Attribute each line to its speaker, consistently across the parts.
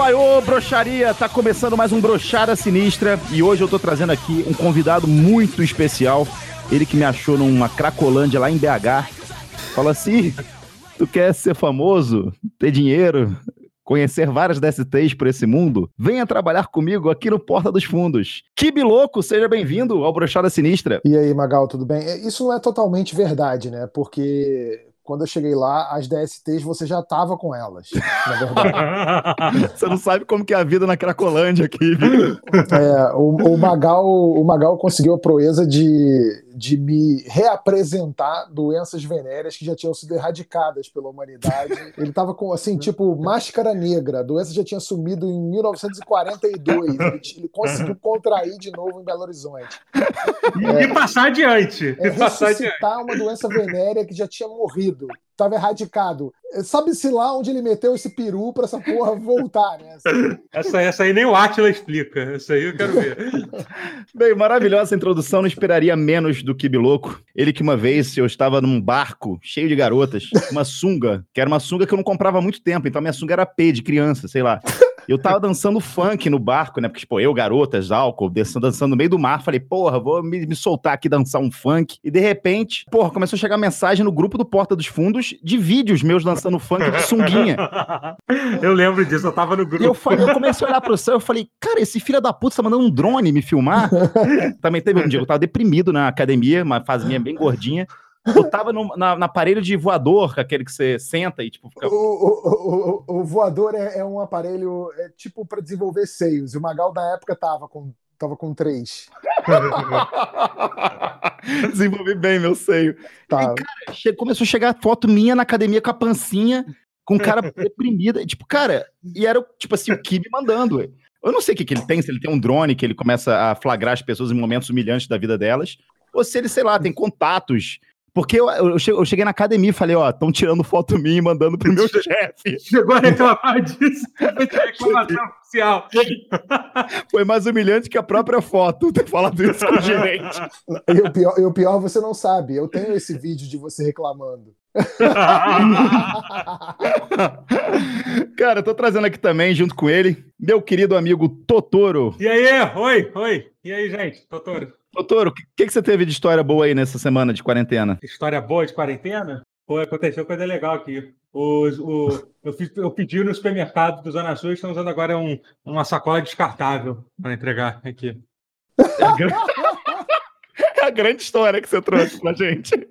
Speaker 1: Atebaiô, broxaria, tá começando mais um Brochada Sinistra e hoje eu tô trazendo aqui um convidado muito especial, ele que me achou numa Cracolândia lá em BH, falou assim, tu quer ser famoso, ter dinheiro, conhecer várias DSTs por esse mundo? Venha trabalhar comigo aqui no Porta dos Fundos. Kibi Louco, seja bem-vindo ao Brochada Sinistra.
Speaker 2: E aí, Magal, tudo bem? É, Isso não é totalmente verdade, né? Porque quando eu cheguei lá, as DSTs você já tava com elas, na verdade.
Speaker 1: Você não sabe como que é a vida na Cracolândia aqui.
Speaker 2: É, o, o, Magal, o Magal conseguiu a proeza de, de me reapresentar doenças venéreas que já tinham sido erradicadas pela humanidade. Ele tava com, assim, tipo, máscara negra. A doença já tinha sumido em 1942. Ele, ele conseguiu contrair de novo em Belo Horizonte.
Speaker 3: E, e passar adiante.
Speaker 2: É
Speaker 3: E passar adiante.
Speaker 2: ressuscitar uma doença venérea que já tinha morrido. Tava erradicado. Sabe-se lá onde ele meteu esse peru pra essa porra voltar, né? Assim,
Speaker 3: Essa, essa aí nem o Atila explica. Essa aí eu quero ver.
Speaker 1: Bem, maravilhosa introdução, não esperaria menos do Kibi Louco. Ele que uma vez eu estava num barco cheio de garotas, uma sunga, que era uma sunga que eu não comprava há muito tempo, então minha sunga era P de criança, sei lá. Eu tava dançando funk no barco, né? Porque, tipo, eu, garotas, álcool, dançando, dançando no meio do mar. Falei, porra, vou me, me soltar aqui dançar um funk. E de repente, porra, começou a chegar mensagem no grupo do Porta dos Fundos de vídeos meus dançando funk de sunguinha.
Speaker 3: Eu lembro disso, eu tava no
Speaker 1: E
Speaker 3: grupo.
Speaker 1: eu, eu comecei a olhar pro céu e falei, cara, esse filho da puta tá mandando um drone me filmar. Também teve um dia eu tava deprimido na academia, uma fase minha bem gordinha. Eu tava no, na, na aparelho de voador, aquele que você senta e tipo fica.
Speaker 2: o, o, o, o voador é, é um aparelho é, tipo para desenvolver seios. E o Magal na época tava com, tava com três.
Speaker 1: Desenvolvi bem meu seio.
Speaker 2: Tá.
Speaker 1: E, cara, começou a chegar foto minha na academia com a pancinha, com o cara deprimido. E, Tipo, cara, e era tipo assim, o Kibe mandando. ué. Eu não sei o que, que ele tem, se ele tem um drone que ele começa a flagrar as pessoas em momentos humilhantes da vida delas, ou se ele, sei lá, tem contatos. Porque eu, eu che- eu cheguei na academia e falei, ó, estão tirando foto minha e mandando pro meu chefe.
Speaker 3: Chegou a reclamar disso. Reclamação oficial.
Speaker 1: Foi mais humilhante que a própria foto ter falado isso com o gerente.
Speaker 2: E o pior, e o pior você não sabe. Eu tenho esse vídeo de você reclamando.
Speaker 1: Cara, eu tô trazendo aqui também, junto com ele, meu querido amigo Totoro.
Speaker 3: E aí, oi, oi. E aí, gente? Doutor,
Speaker 1: Totoro, o que, que, você teve de história boa aí nessa semana de quarentena?
Speaker 3: história boa de quarentena? Pô, aconteceu coisa legal aqui. Os, o, eu, fiz- eu pedi no supermercado do Zona Sul, estão usando agora um, uma sacola descartável para entregar aqui.
Speaker 1: É a, gran- é a grande história que você trouxe pra gente.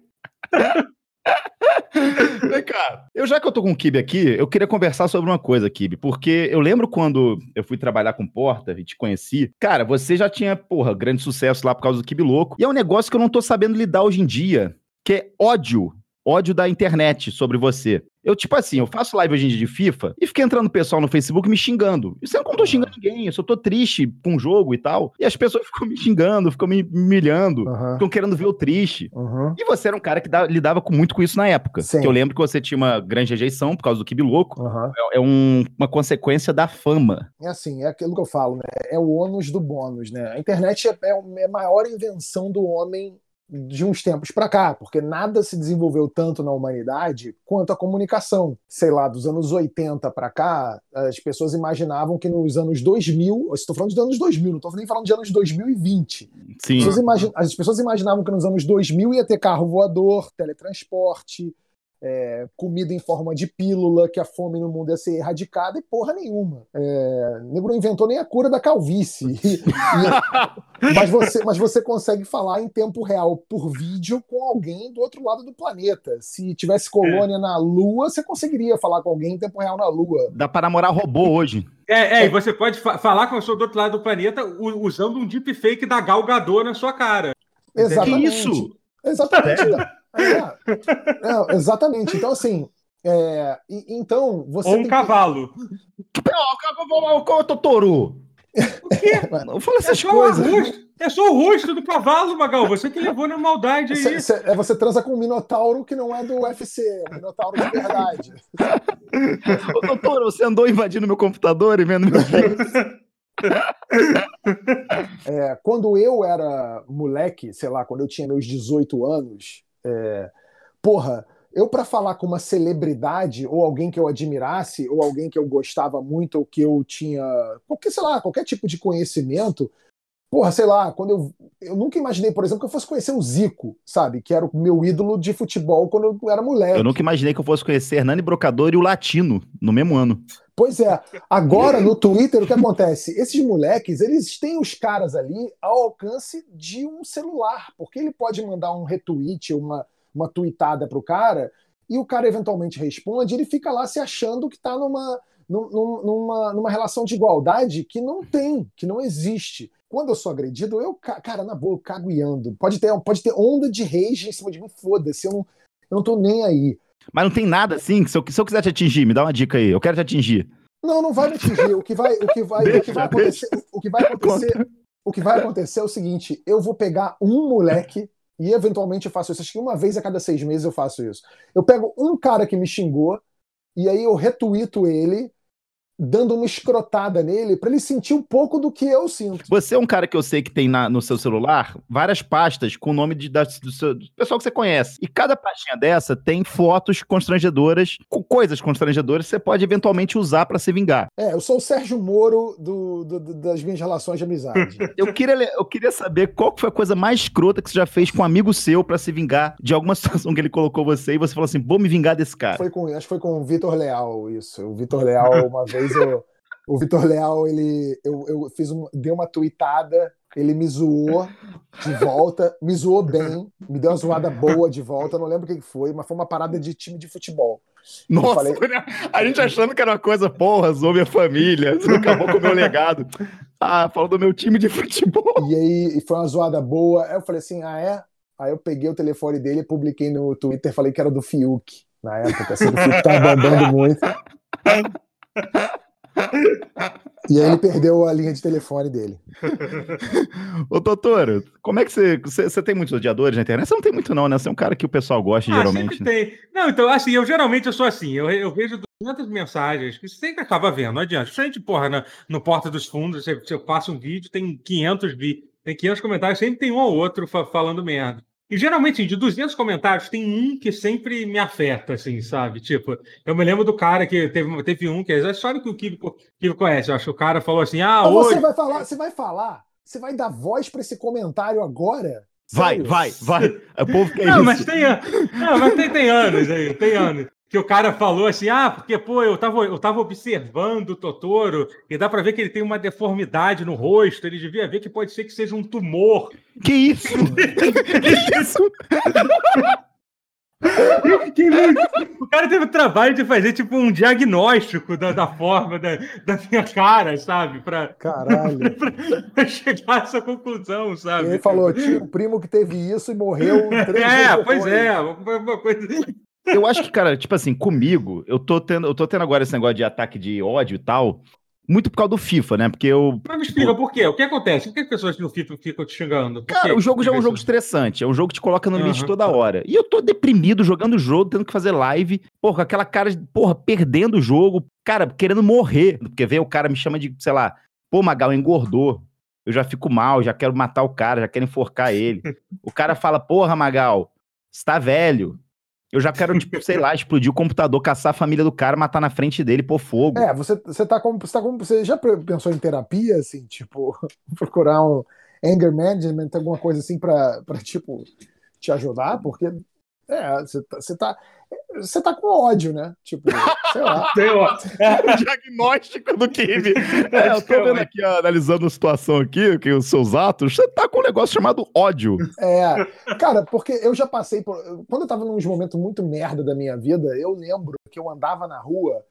Speaker 1: Cá, eu já que eu tô com o Kibe aqui, eu queria conversar sobre uma coisa, Kibe, porque eu lembro quando eu fui trabalhar com Porta e te conheci, cara, você já tinha, porra, grande sucesso lá por causa do Kibe Louco, e é um negócio que eu não tô sabendo lidar hoje em dia, que é ódio, ódio da internet sobre você. Eu, tipo assim, eu faço live hoje em dia de FIFA e fiquei entrando pessoal no Facebook me xingando. Isso eu não tô xingando ninguém, eu só tô triste com o jogo e tal. E as pessoas ficam me xingando, ficam me humilhando,
Speaker 2: Aham,
Speaker 1: ficam querendo ver o triste.
Speaker 2: aham.
Speaker 1: E você era um cara que dá- lidava com, muito com isso na época.
Speaker 2: Sim.
Speaker 1: Que eu lembro que você tinha uma grande rejeição por causa do Kibi Louco.
Speaker 2: aham.
Speaker 1: É, é um- uma consequência da fama.
Speaker 2: É assim, é aquilo que eu falo, né? É o ônus do bônus, né? A internet é, é é a maior invenção do homem de uns tempos para cá, porque nada se desenvolveu tanto na humanidade quanto a comunicação. Sei lá, dos anos 80 para cá, as pessoas imaginavam que nos anos 2000, estou falando dos anos 2000, não estou nem falando de anos 2020.
Speaker 1: Sim.
Speaker 2: As pessoas, imagi- as pessoas imaginavam que nos anos 2000 ia ter carro voador, teletransporte, é, comida em forma de pílula, que a fome no mundo ia ser erradicada e porra nenhuma. É, o nego não inventou nem a cura da calvície. E- e- mas, você, mas você consegue falar em tempo real por vídeo com alguém do outro lado do planeta. Se tivesse colônia na Lua, você conseguiria falar com alguém em tempo real na Lua.
Speaker 1: Dá pra namorar robô hoje.
Speaker 3: É, é, e você pode fa- falar com a pessoa do outro lado do planeta usando um deepfake da Gal Gadot na sua cara.
Speaker 1: Que
Speaker 2: Exatamente.
Speaker 1: isso?
Speaker 2: Exatamente. É, é, exatamente. Então, assim. é, e- então, você
Speaker 3: Ou um
Speaker 2: tem que-
Speaker 3: cavalo.
Speaker 1: Qual é o Totoro? Eu falo
Speaker 3: É
Speaker 1: essas
Speaker 3: só, o
Speaker 1: coisas.
Speaker 3: rosto, é só o rosto do cavalo, Magal. Você que levou na maldade aí.
Speaker 2: Cê- cê- é você transa com um minotauro que não é do UFC, é um minotauro de verdade.
Speaker 1: Ô, Totoro, você andou invadindo meu computador e vendo meus vídeos?
Speaker 2: É, quando eu era moleque, sei lá, quando eu tinha meus 18 anos, é, porra, eu para falar com uma celebridade ou alguém que eu admirasse ou alguém que eu gostava muito ou que eu tinha qualquer sei lá qualquer tipo de conhecimento porra sei lá quando eu eu nunca imaginei por exemplo que eu fosse conhecer o Zico sabe? Que era o meu ídolo de futebol quando eu era moleque.
Speaker 1: Eu nunca imaginei que eu fosse conhecer Hernani Brocador e o Latino no mesmo ano
Speaker 2: pois é agora no Twitter o que acontece esses moleques eles têm os caras ali ao alcance de um celular porque ele pode mandar um retweet uma uma tweetada pro cara e o cara eventualmente responde, ele fica lá se achando que está numa, numa, numa relação de igualdade que não tem, que não existe. Quando eu sou agredido, eu, cara, na boa, eu cago e ando. Pode ter, pode ter onda de rage em cima de mim, foda-se, eu não, eu não tô nem aí.
Speaker 1: Mas não tem nada assim, se eu, se eu quiser te atingir, me dá uma dica aí, eu quero te atingir.
Speaker 2: Não, não vai me atingir. O que vai, o que vai, deixa, o que vai acontecer, o que vai acontecer, o que vai acontecer é o seguinte: eu vou pegar um moleque e eventualmente eu faço isso. Acho que uma vez a cada seis meses eu faço isso. Eu pego um cara que me xingou e aí eu retuito ele dando uma escrotada nele para ele sentir um pouco do que eu sinto.
Speaker 1: Você é um cara que eu sei que tem na, no seu celular várias pastas com o nome de, da, do, seu, do, pessoal que você conhece. E cada pastinha dessa tem fotos constrangedoras, com coisas constrangedoras que você pode eventualmente usar para se vingar.
Speaker 2: É, eu sou o Sérgio Moro do, do, das minhas relações de amizade.
Speaker 1: eu, queria, eu queria saber qual foi a coisa mais escrota que você já fez com um amigo seu para se vingar de alguma situação que ele colocou você e você falou assim: vou me vingar desse cara.
Speaker 2: Foi com, acho que foi com o Vitor Leal isso. O Vitor Leal, uma vez vez eu, o Vitor Leal, ele, eu, eu fiz um, dei uma tweetada, ele me zoou de volta, me zoou bem, me deu uma zoada boa de volta, não lembro o que foi, mas foi uma parada de time de futebol.
Speaker 1: Nossa, falei... a gente achando que era uma coisa, porra, zoou minha família, acabou com o meu legado. Ah, falou do meu time de futebol.
Speaker 2: E aí foi uma zoada boa. Aí eu falei assim: ah, é? Aí eu peguei o telefone dele, publiquei no Twitter, falei que era do Fiuk na época, assim, o Fiuk tava andando muito. E aí ele perdeu a linha de telefone dele.
Speaker 1: Ô, doutor, como é que você, você, você. tem muitos odiadores na internet? Você não tem muito, não, né? Você é um cara que o pessoal gosta, ah, geralmente.
Speaker 3: Né? Tem. Não, então, assim, eu geralmente eu sou assim. Eu, eu vejo 200 mensagens que você sempre acaba vendo, não adianta. Gente, porra, no, no Porta dos Fundos, você, você passa um vídeo, tem 500 vi, tem 500 comentários, sempre tem um ou outro fa falando merda. E geralmente, de 200 comentários, tem um que sempre me afeta, assim, sabe? Tipo, eu me lembro do cara que teve, teve um, que é a história que o Kibo, conhece. Eu acho que o cara falou assim: ah,
Speaker 2: Mas hoje... Você vai falar, você vai falar, você vai dar voz para esse comentário agora?
Speaker 1: Vai, Sério? vai, vai. O povo quer
Speaker 3: não, isso. Mas tem, não, mas tem, tem anos aí, tem anos que o cara falou assim: ah, porque, pô, eu tava, eu tava observando o Totoro e dá para ver que ele tem uma deformidade no rosto, ele devia ver que pode ser que seja um tumor.
Speaker 1: Que isso? que isso?
Speaker 3: o cara teve o trabalho de fazer tipo um diagnóstico da, da forma da, da minha cara, sabe? Pra,
Speaker 2: Caralho.
Speaker 3: pra, pra chegar a essa conclusão, sabe?
Speaker 2: ele falou: tinha um primo que teve isso e morreu.
Speaker 3: é, pois é, uma coisa.
Speaker 1: Eu acho que, cara, tipo assim, comigo, eu tô tendo, eu tô tendo agora esse negócio de ataque de ódio e tal, muito por causa do FIFA, né? Porque eu.
Speaker 3: Mas me explica por quê? O que acontece? Por que as pessoas no FIFA ficam te xingando? Por
Speaker 1: cara,
Speaker 3: quê?
Speaker 1: o jogo já é um jogo estressante. É um jogo que te coloca no uhum. limite toda hora. E eu tô deprimido jogando o jogo, tendo que fazer live. Porra, aquela cara, de, porra, perdendo o jogo. Cara, querendo morrer. Porque vem o cara me chama de, sei lá, pô, Magal, engordou. Eu já fico mal, já quero matar o cara, já quero enforcar ele. o cara fala, porra, Magal, você tá velho. Eu já quero, tipo, sei lá, explodir o computador, caçar a família do cara, matar na frente dele, pôr fogo.
Speaker 2: É, você, você tá como. Você, tá como, você já pensou em terapia, assim, tipo, procurar um anger management, alguma coisa assim pra, pra tipo, te ajudar? Porque é, você tá, você tá, você tá com ódio, né? Tipo, sei lá.
Speaker 1: Tem ó, é o diagnóstico do Kibe. É, eu tô vendo aqui, analisando a situação aqui, que os seus atos, você tá com um negócio chamado ódio.
Speaker 2: É, cara, porque eu já passei por. Quando eu tava num momento muito merda da minha vida, eu lembro que eu andava na rua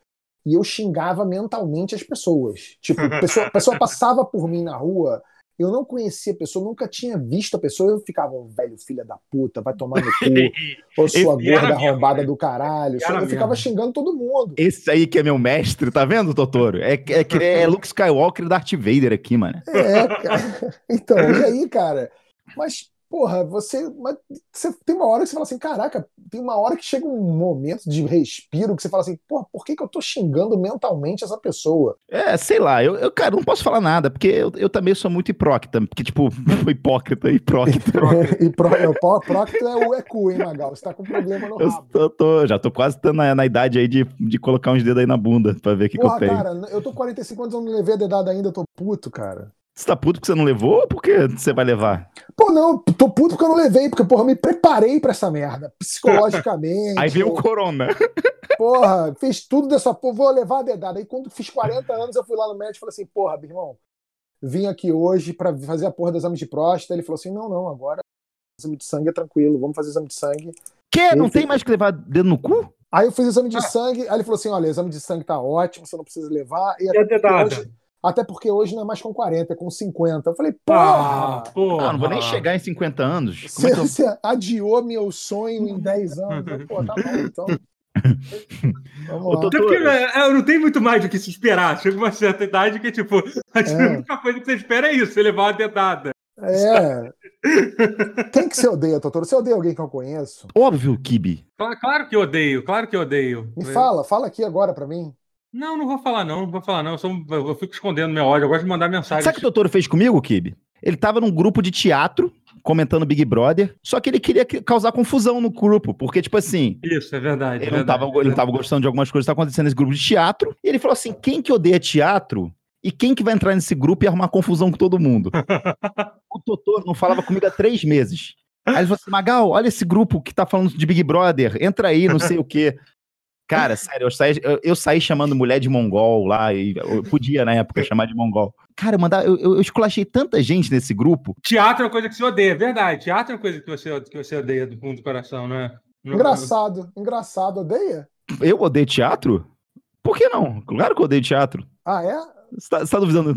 Speaker 2: e eu xingava mentalmente as pessoas. Tipo, a pessoa, a pessoa passava por mim na rua eu não conhecia a pessoa, nunca tinha visto a pessoa, eu ficava, velho, filha da puta, vai tomar no cu, ou sua gorda arrombada do caralho. eu ficava xingando todo mundo.
Speaker 1: Esse aí que é meu mestre, tá vendo, Totoro? É, é, é, é Luke Skywalker e Darth Vader aqui, mano.
Speaker 2: É, cara. Então, e aí, cara? Mas porra, você, mas você tem uma hora que você fala assim, caraca, tem uma hora que chega um momento de respiro que você fala assim, porra, por que, que eu tô xingando mentalmente essa pessoa?
Speaker 1: É, sei lá, eu, eu cara, não posso falar nada, porque eu, eu também sou muito hipócrita, porque, tipo, hipócrita, hipócrita.
Speaker 2: hipócrita é o EQ, hein, Magal? Você tá com problema no rabo.
Speaker 1: Eu tô, já tô quase na, na idade aí de, de colocar uns dedos aí na bunda pra ver o que, porra, que eu tenho.
Speaker 2: cara, eu tô 45 anos, eu não levei a dedada ainda, eu tô puto, cara.
Speaker 1: Você tá puto porque você não levou ou porque você vai levar?
Speaker 2: Pô, não, tô puto porque eu não levei, porque, porra, eu me preparei pra essa merda, psicologicamente.
Speaker 1: Aí veio o corona.
Speaker 2: Porra, fiz tudo dessa porra, vou levar a dedada. Aí quando fiz 40 anos, eu fui lá no médico e falei assim, porra, meu irmão, vim aqui hoje pra fazer a porra do exame de próstata. Ele falou assim, não, não, agora exame de sangue é tranquilo, vamos fazer exame de sangue.
Speaker 1: Que? Não tem mais que levar dedo no cu?
Speaker 2: Aí eu fiz exame de ah. sangue, aí ele falou assim, olha, exame de sangue tá ótimo, você não precisa levar.
Speaker 3: E, e a dedada?
Speaker 2: Hoje, até porque hoje não é mais com 40, é com 50. Eu falei, porra! Ah,
Speaker 1: porra. Ah, não vou nem chegar em 50 anos.
Speaker 2: Você, é que eu... você adiou meu sonho em 10 anos. Pô, tá bom, então.
Speaker 3: Vamos lá. Porque, é, não tem muito mais do que se esperar. Chega uma certa idade que, tipo, a é. única coisa que você espera é isso, você levar uma dedada.
Speaker 2: É. Quem que você odeia, Totoro? Você odeia alguém que eu conheço?
Speaker 1: Óbvio, Kibi.
Speaker 3: Claro que eu odeio, claro que eu odeio.
Speaker 2: Me fala, fala aqui agora pra mim.
Speaker 3: Não, não vou falar, não, não vou falar, não. Eu, sou, eu fico escondendo meu ódio, eu gosto de mandar mensagem.
Speaker 1: Sabe o que o doutor fez comigo, Kibe? Ele tava num grupo de teatro, comentando Big Brother, só que ele queria causar confusão no grupo, porque, tipo assim.
Speaker 3: Isso, é verdade.
Speaker 1: Ele,
Speaker 3: é verdade,
Speaker 1: tava, ele não tava gostando de algumas coisas que estavam acontecendo nesse grupo de teatro, e ele falou assim: quem que odeia teatro e quem que vai entrar nesse grupo e arrumar confusão com todo mundo? o doutor não falava comigo há três meses. Aí ele falou assim: Magal, olha esse grupo que tá falando de Big Brother, entra aí, não sei o quê. Cara, sério, eu saí, eu, eu, saí chamando mulher de mongol lá, e eu podia na época chamar de mongol. Cara, eu, mandava, eu, eu esculachei tanta gente nesse grupo.
Speaker 3: Teatro é uma coisa que você odeia, é verdade. Teatro é uma coisa que você, que você odeia do fundo do coração, né?
Speaker 2: Engraçado, engraçado, odeia?
Speaker 1: Eu odeio teatro? Por que não? Claro que eu odeio teatro.
Speaker 2: Ah, é?
Speaker 1: Você tá, você tá duvidando?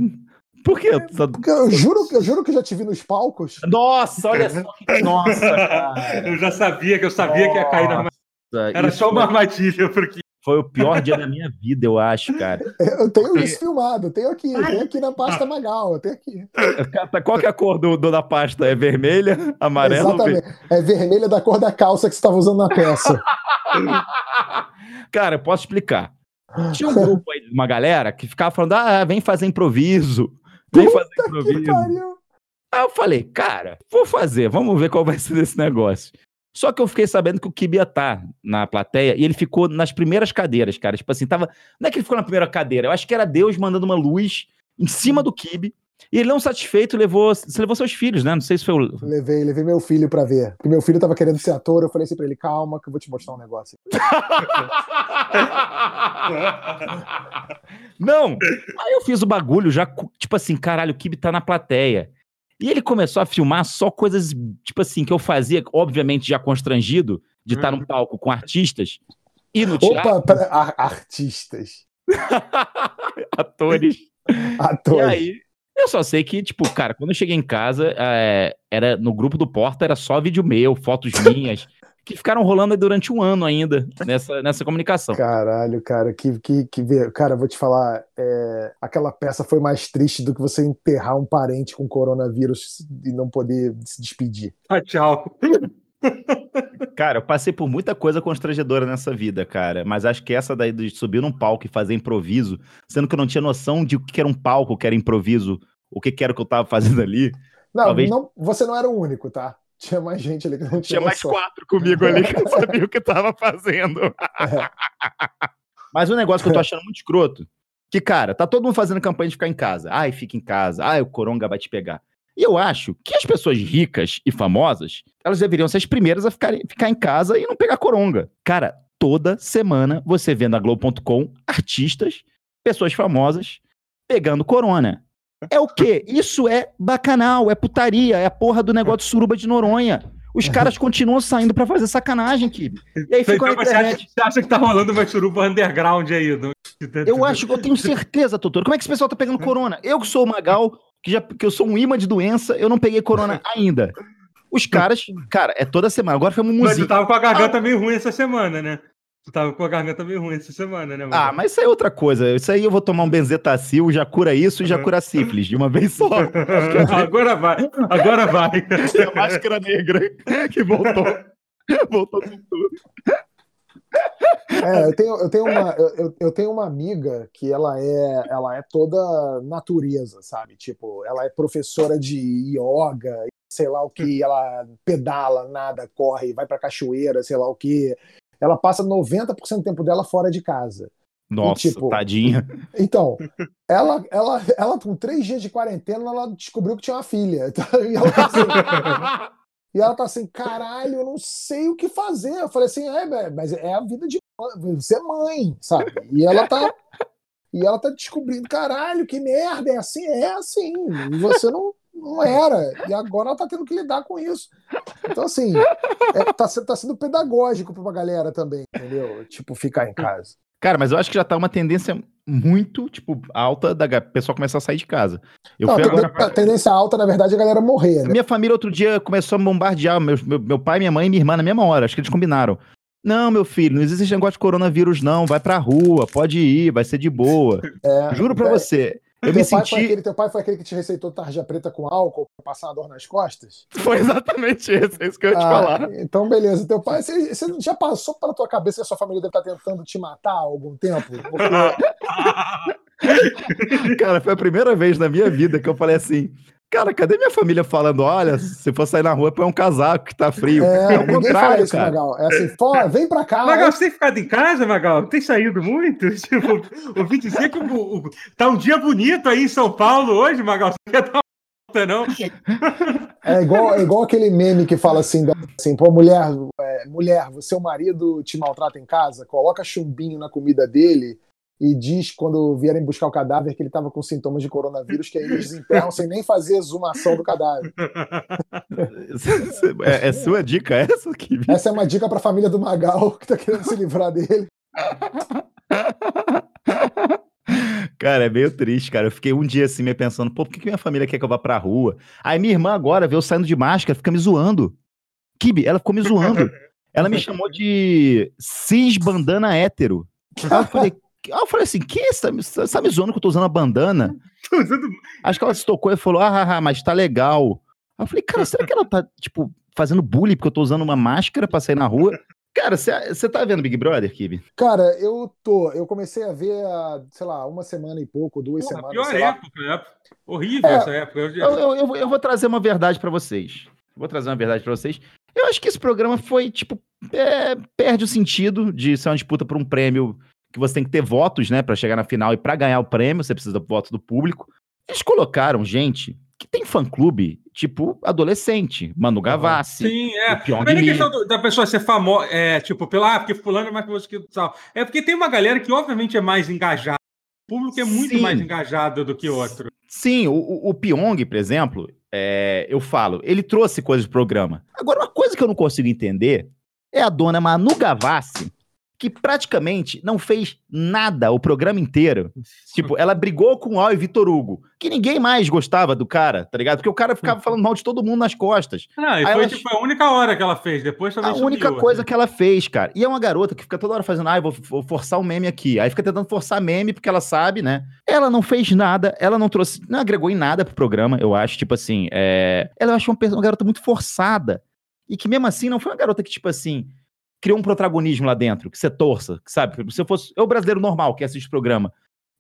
Speaker 1: Por quê?
Speaker 2: Tá... Porque eu juro, eu juro que já te vi nos palcos.
Speaker 1: Nossa, olha só. Nossa, cara.
Speaker 3: Eu já sabia que eu sabia Nossa. que ia cair na era isso só uma armadilha, porque.
Speaker 1: Foi o pior dia da minha vida, eu acho, cara.
Speaker 2: Eu tenho isso filmado, eu tenho aqui, eu tenho aqui na pasta Magal, eu tenho aqui.
Speaker 1: Qual que é a cor do, do da pasta? É vermelha, amarela?
Speaker 2: Exatamente. É vermelha da cor da calça que você estava usando na peça.
Speaker 1: cara, eu posso explicar. Tinha um grupo aí de uma galera que ficava falando: ah, vem fazer improviso. Vem Puta fazer improviso. Aí eu falei, cara, vou fazer, vamos ver qual vai ser desse negócio. Só que eu fiquei sabendo que o Kibi ia estar tá na plateia e ele ficou nas primeiras cadeiras, cara. Tipo assim, tava. Não é que ele ficou na primeira cadeira, eu acho que era Deus mandando uma luz em cima do Kibi. E ele não satisfeito levou. Você levou seus filhos, né? Não sei se foi o.
Speaker 2: Levei, levei meu filho pra ver. Porque meu filho tava querendo ser ator, eu falei assim pra ele: calma, que eu vou te mostrar um negócio.
Speaker 1: não! Aí eu fiz o bagulho já, tipo assim, caralho, o Kibi tá na plateia. E ele começou a filmar só coisas, tipo assim, que eu fazia, obviamente já constrangido, de estar num uhum. palco com artistas. E no teatro...
Speaker 2: Opa, pra... artistas.
Speaker 1: Atores.
Speaker 2: Atores.
Speaker 1: E aí, eu só sei que, tipo, cara, quando eu cheguei em casa, é, era no grupo do Porta, era só vídeo meu, fotos minhas que ficaram rolando durante um ano ainda nessa, nessa comunicação.
Speaker 2: Caralho, cara, que, que, que cara, vou te falar, é, aquela peça foi mais triste do que você enterrar um parente com coronavírus e não poder se despedir.
Speaker 3: Ah, tchau.
Speaker 1: Cara, eu passei por muita coisa constrangedora nessa vida, cara. Mas acho que essa daí de subir num palco e fazer improviso, sendo que eu não tinha noção de o que era um palco, o que era improviso, o que era o que eu tava fazendo ali.
Speaker 2: Não, talvez... não, você não era o único, tá? Tinha mais gente ali que não tinha.
Speaker 1: Tinha mais quatro comigo ali que não sabia o que tava fazendo. É. Mas um negócio que eu tô achando muito escroto, que, cara, tá todo mundo fazendo campanha de ficar em casa. Ai, fica em casa. Ai, o coronga vai te pegar. E eu acho que as pessoas ricas e famosas, elas deveriam ser as primeiras a ficar, ficar em casa e não pegar coronga. Cara, toda semana você vê na Globo.com artistas, pessoas famosas, pegando corona. É o quê? Isso é bacanal, é putaria, é a porra do negócio de suruba de Noronha. Os caras continuam saindo para fazer sacanagem, Kibe. E aí fica então,
Speaker 3: na internet. Você acha, que tá rolando uma suruba underground aí? No...
Speaker 1: Eu acho, eu tenho certeza, doutor. Como é que esse pessoal tá pegando corona? Eu que sou o Magal, que, já, que eu sou um imã de doença, eu não peguei corona ainda. Os caras, cara, é toda semana. Agora foi uma música.
Speaker 3: Mas tu tava com a garganta ah, meio ruim essa semana, né? Tu tava com a garganta meio ruim essa semana, né?
Speaker 1: Ah, mas isso aí é outra coisa. Isso aí eu vou tomar um benzetacil, já cura isso e já cura sífilis de uma vez só.
Speaker 3: agora vai, agora vai.
Speaker 1: É a máscara negra que voltou. voltou com tudo.
Speaker 2: É, eu tenho, eu tenho, uma, eu, eu tenho uma amiga que ela é, ela é toda natureza, sabe? Tipo, ela é professora de yoga, sei lá o que, ela pedala, nada, corre, vai pra cachoeira, sei lá o que. Ela passa 90% do tempo dela fora de casa.
Speaker 1: Nossa, e, tipo, tadinha.
Speaker 2: Então, ela, ela, ela, com três dias de quarentena, ela descobriu que tinha uma filha. E ela tá assim, e ela tá assim, caralho, eu não sei o que fazer. Eu falei assim, é, mas é a vida de você é mãe, sabe? E ela tá e ela tá descobrindo, caralho, que merda, é assim, é assim. E você não, não era. E agora ela tá tendo que lidar com isso. Então, assim, é, tá, tá sendo pedagógico pra galera também, entendeu? Tipo, ficar em casa.
Speaker 1: Cara, mas eu acho que já tá uma tendência muito, tipo, alta da pessoa começar a sair de casa. Eu não,
Speaker 2: agora... A tendência alta, na verdade, é a galera morrer, né?
Speaker 1: Minha família outro dia começou a bombardear meu, meu, meu pai, minha mãe e minha irmã na mesma hora. Acho que eles combinaram. Não, meu filho, não existe negócio de coronavírus, não. Vai pra rua, pode ir, vai ser de boa. É, Juro pra é, você. Eu me senti.
Speaker 2: Aquele, teu pai foi aquele que te receitou tarja preta com álcool pra passar uma dor nas costas?
Speaker 1: Foi exatamente esse, é isso que eu ia te ah, falar.
Speaker 2: Então, beleza. Teu pai, você, você já passou pela tua cabeça que a sua família deve estar tentando te matar há algum tempo? Porque...
Speaker 1: Cara, foi a primeira vez na minha vida que eu falei assim: Cara, cadê minha família falando? Olha, se for sair na rua, põe um casaco que tá frio.
Speaker 2: É, é o contrário, isso, cara. Magal. É assim, fora, vem pra cá.
Speaker 3: Magal, é... você tem ficado em casa, Magal? Tem saído muito? Tipo, ouvi dizer que o, o, tá um dia bonito aí em São Paulo hoje, Magal. Você quer dar uma não?
Speaker 2: É igual, é igual aquele meme que fala assim, assim pô, mulher, é, mulher, seu marido te maltrata em casa, coloca chumbinho na comida dele e diz quando vierem buscar o cadáver que ele estava com sintomas de coronavírus, que aí eles enterram sem nem fazer exumação do cadáver.
Speaker 1: É, é sua dica essa? aqui?
Speaker 2: Essa é uma dica para a família do Magal que está querendo se livrar dele.
Speaker 1: Cara, é meio triste, cara. Eu fiquei um dia assim, me pensando, pô, por que minha família quer que eu vá pra rua? Aí minha irmã agora vê eu saindo de máscara, fica me zoando. Kibi, ela ficou me zoando. Ela me chamou de cis bandana hétero. Aí eu falei, Aí eu falei assim, que? Você tá, me, você tá me zoando que eu tô usando a bandana? Acho que ela se tocou e falou, ah, ah, mas tá legal. Aí eu falei, cara, será que ela tá, tipo, fazendo bullying porque eu tô usando uma máscara pra sair na rua? Cara, você tá vendo Big Brother, Kibi?
Speaker 2: Cara, eu tô. Eu comecei a ver há, sei lá, uma semana e pouco, duas Porra, semanas.
Speaker 3: Pior época, época, Horrível é, essa época.
Speaker 1: Eu, eu, eu, eu, vou trazer uma verdade para vocês. Vou trazer uma verdade para vocês. Eu acho que esse programa foi, tipo, é, perde o sentido de ser uma disputa por um prêmio que você tem que ter votos, né, para chegar na final e para ganhar o prêmio, você precisa do voto do público. Eles colocaram gente que tem fã-clube, tipo adolescente, Manu Gavassi.
Speaker 3: Sim, é. Não é questão do, da pessoa ser famosa, é, tipo, pela, ah, porque fulano é mais famoso que tal. É porque tem uma galera que obviamente é mais engajada. O público é muito Sim. mais engajado do que outro.
Speaker 1: Sim, o, o Pyong, por exemplo, é, eu falo, ele trouxe coisas do programa. Agora, uma coisa que eu não consigo entender é a dona Manu Gavassi que praticamente não fez nada o programa inteiro. tipo, ela brigou com o Al e Vitor Hugo, que ninguém mais gostava do cara, tá ligado? Porque o cara ficava falando mal de todo mundo nas costas.
Speaker 3: Não, e foi ela... tipo a única hora que ela fez, depois também
Speaker 1: A única sumiu, coisa assim. que ela fez, cara. E é uma garota que fica toda hora fazendo, ah, eu vou, vou forçar o um meme aqui. Aí fica tentando forçar meme porque ela sabe, né? Ela não fez nada, ela não trouxe, não agregou em nada pro programa, eu acho, tipo assim, é... ela eu acho uma, uma garota muito forçada. E que mesmo assim não foi uma garota que, tipo assim, criou um protagonismo lá dentro, que você torça, que sabe? Se eu fosse eu brasileiro normal que assiste o programa,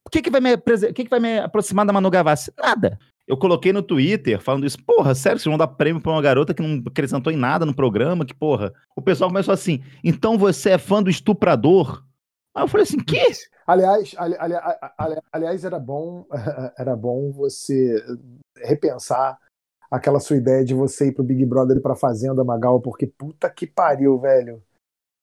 Speaker 1: o que que vai me, que que vai me aproximar da Manu Gavassi? Nada. Eu coloquei no Twitter falando isso, porra, sério, vocês vão dar prêmio pra uma garota que não acrescentou em nada no programa, que porra. O pessoal começou assim, então você é fã do estuprador? Aí eu falei assim, que?
Speaker 2: Aliás, ali, ali, ali, aliás, era bom, era bom você repensar aquela sua ideia de você ir pro Big Brother e pra Fazenda, Magal, porque puta que pariu, velho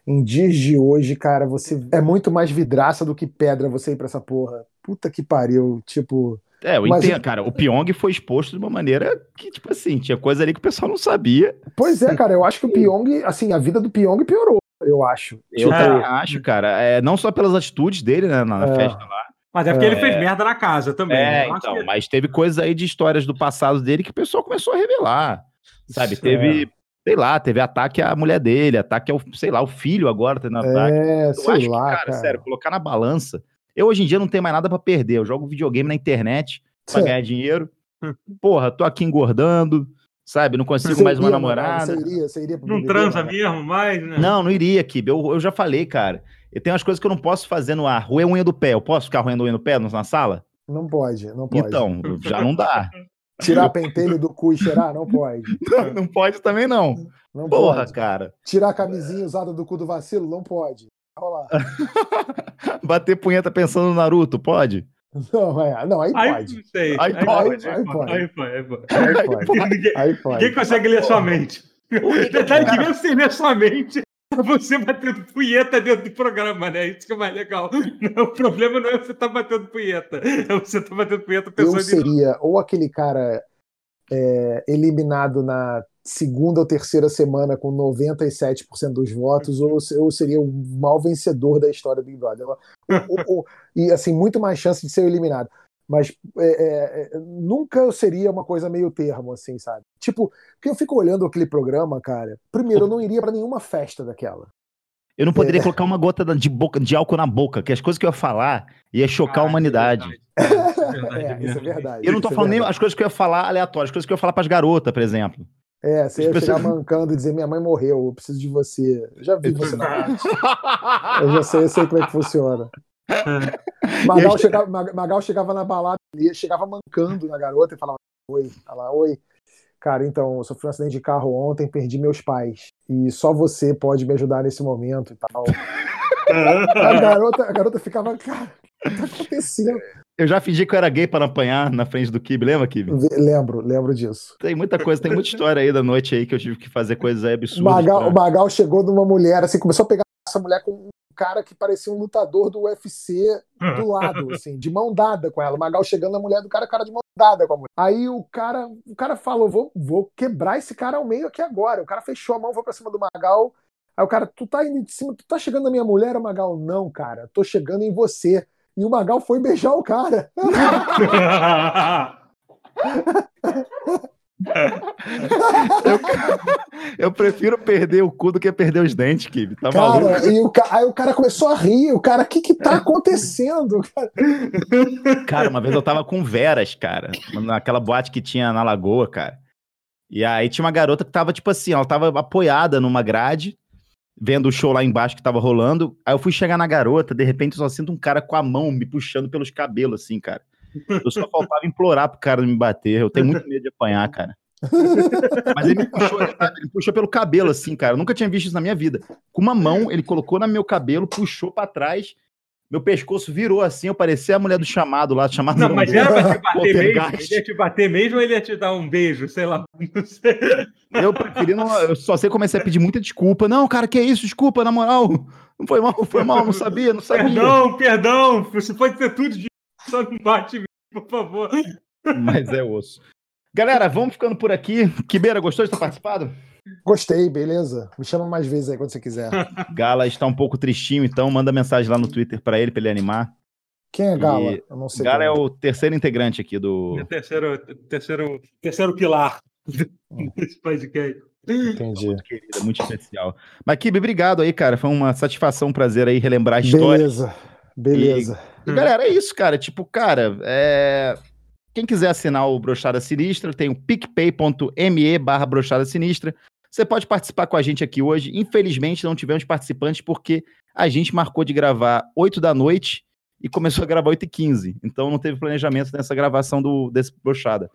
Speaker 2: em dias de hoje, cara, você é muito mais vidraça do que pedra você ir pra essa porra. Puta que pariu, tipo.
Speaker 1: É, eu mas... entendo, cara. O Pyong foi exposto de uma maneira que, tipo assim, tinha coisa ali que o pessoal não sabia.
Speaker 2: Pois é, cara, eu acho que o Pyong, assim, a vida do Pyong piorou, eu acho.
Speaker 1: Eu tipo... também acho, cara. É, não só pelas atitudes dele, né, na, é. festa lá.
Speaker 3: Mas é porque é... ele fez merda na casa também.
Speaker 1: É, né? então, que... mas teve coisas aí de histórias do passado dele que o pessoal começou a revelar. Sabe? Teve sei lá, teve ataque à mulher dele, ataque ao, sei lá, o filho agora tendo ataque.
Speaker 2: É, sei lá, cara, cara,
Speaker 1: sério, colocar na balança. Eu hoje em dia não tenho mais nada para perder. Eu jogo videogame na internet pra ganhar dinheiro. Porra, tô aqui engordando, sabe? Não consigo você mais uma namorada.
Speaker 3: Você iria, você iria não transa mesmo mais, né?
Speaker 1: Não, não iria, Kibe. Eu, eu já falei, cara. Eu tenho umas coisas que eu não posso fazer no ar. Roer unha do pé. Eu posso ficar roendo unha do pé na sala?
Speaker 2: Não pode, não pode.
Speaker 1: Então, já não dá.
Speaker 2: Tirar pentelho do cu e cheirar? Não pode.
Speaker 1: Não, não pode também, não. não Porra,
Speaker 2: pode.
Speaker 1: cara.
Speaker 2: Tirar a camisinha usada do cu do vacilo? Não pode. Rolar.
Speaker 1: Bater punheta pensando no Naruto, pode?
Speaker 2: Não, é, não, aí, aí pode.
Speaker 3: Sei. Aí, aí, pode. Aí, pode. Aí pode. Aí pode. Aí pode. Ninguém, ninguém consegue ler sua mente. Detalhe que mesmo sem ler sua mente, você batendo punheta dentro do programa, né? Isso que é mais legal. Não, o problema não é você estar tá batendo punheta, é você estar tá batendo punheta
Speaker 2: pensando Eu seria ou aquele cara é, eliminado na segunda ou terceira semana com 97% dos votos, ou eu seria o mal vencedor da história do Big Brother. e assim, muito mais chance de ser eliminado. Mas é, é, é, nunca eu seria uma coisa meio termo, assim, sabe? Tipo, porque eu fico olhando aquele programa, cara. Primeiro, eu não iria para nenhuma festa daquela.
Speaker 1: Eu não poderia é. colocar uma gota de, boca, de álcool na boca, que as coisas que eu ia falar ia chocar ah, a humanidade.
Speaker 2: É verdade. é, isso é verdade.
Speaker 1: Eu não tô falando nem as coisas que eu ia falar aleatórias, as coisas que eu ia falar pras garotas, por exemplo.
Speaker 2: É, você ia pessoas... chegar mancando e dizer: Minha mãe morreu, eu preciso de você. Eu já vi você na Eu já sei, eu sei como é que funciona. Magal, chegava, Magal chegava na balada, ele chegava mancando na garota e falava: Oi, ela, oi. Cara, então, eu sofri um acidente de carro ontem, perdi meus pais. E só você pode me ajudar nesse momento e tal. a, garota, a garota ficava, cara, o que tá acontecendo?
Speaker 1: Eu já fingi que eu era gay para apanhar na frente do Kibe, lembra, Kibe?
Speaker 2: Lembro, lembro disso.
Speaker 1: Tem muita coisa, tem muita história aí da noite aí que eu tive que fazer coisas absurdas.
Speaker 2: Magal, pra... O Magal chegou numa mulher, assim, começou a pegar essa mulher com cara que parecia um lutador do UFC do lado, assim, de mão dada com ela. O Magal chegando na mulher do cara, cara de mão dada com a mulher. Aí o cara, o cara falou: vou, vou quebrar esse cara ao meio aqui agora. O cara fechou a mão, foi pra cima do Magal. Aí o cara, tu tá indo de cima, tu tá chegando na minha mulher, o Magal? Não, cara, tô chegando em você. E o Magal foi beijar o cara.
Speaker 1: eu, eu, prefiro perder o cu do que perder os dentes, Kibe. Tá
Speaker 2: cara, maluco? E o, aí o cara começou a rir. O cara, o que que tá acontecendo? Cara?
Speaker 1: cara, uma vez eu tava com Veras, cara, naquela boate que tinha na Lagoa, cara. E aí tinha uma garota que tava, tipo assim, ela tava apoiada numa grade, vendo o show lá embaixo que tava rolando. Aí eu fui chegar na garota, de repente eu só sinto um cara com a mão me puxando pelos cabelos, assim, cara. Eu só faltava implorar pro cara me bater. Eu tenho muito medo de apanhar, cara. Mas ele me puxou, ele puxou pelo cabelo, assim, cara. Eu nunca tinha visto isso na minha vida. Com uma mão, ele colocou no meu cabelo, puxou para trás. Meu pescoço virou assim, eu parecia a mulher do chamado lá, chamado.
Speaker 3: Não, mas era pra te bater mesmo? Ele ia te bater mesmo ou ele ia te dar um beijo, sei lá. Não sei.
Speaker 1: Eu preferi não. Eu só sei comecei a pedir muita desculpa. Não, cara, que é isso? Desculpa, na moral. Não foi mal, foi mal, não sabia, não sabia.
Speaker 3: Perdão, perdão. Você pode ter tudo de só não bate, por favor.
Speaker 1: Mas é osso. Galera, vamos ficando por aqui. Kibeira, gostou de ter participado?
Speaker 2: Gostei, beleza. Me chama mais vezes aí quando você quiser.
Speaker 1: Gala está um pouco tristinho, então manda mensagem lá no Twitter para ele, para ele animar.
Speaker 2: Quem é Gala?
Speaker 1: E... Eu não sei. Gala é, é o terceiro integrante aqui do.
Speaker 3: É terceiro, terceiro, terceiro pilar desse podcast.
Speaker 2: Entendi.
Speaker 1: Muito querida, muito especial. Mas, Kibe, obrigado aí, cara. Foi uma satisfação, um prazer aí relembrar a história.
Speaker 2: Beleza, beleza.
Speaker 1: E galera, é isso, cara. Tipo, cara, é... quem quiser assinar o Brochada Sinistra, tem o picpay.me barra Brochada Sinistra. Você pode participar com a gente aqui hoje. Infelizmente, não tivemos participantes porque a gente marcou de gravar 8 da noite e começou a gravar 8 e 15 Então não teve planejamento nessa gravação do, desse Brochada.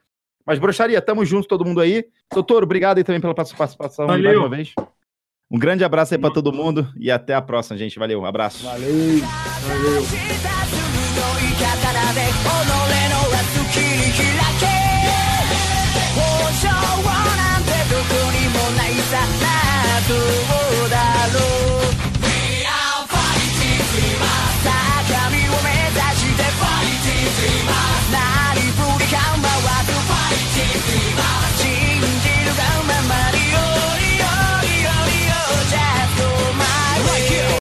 Speaker 1: Mas, Brocharia, tamo junto, todo mundo aí. Doutor, obrigado aí também pela participação Valeu. mais uma vez. Um grande abraço aí para todo mundo e até a próxima, gente. Valeu, um abraço.
Speaker 2: Valeu. Valeu.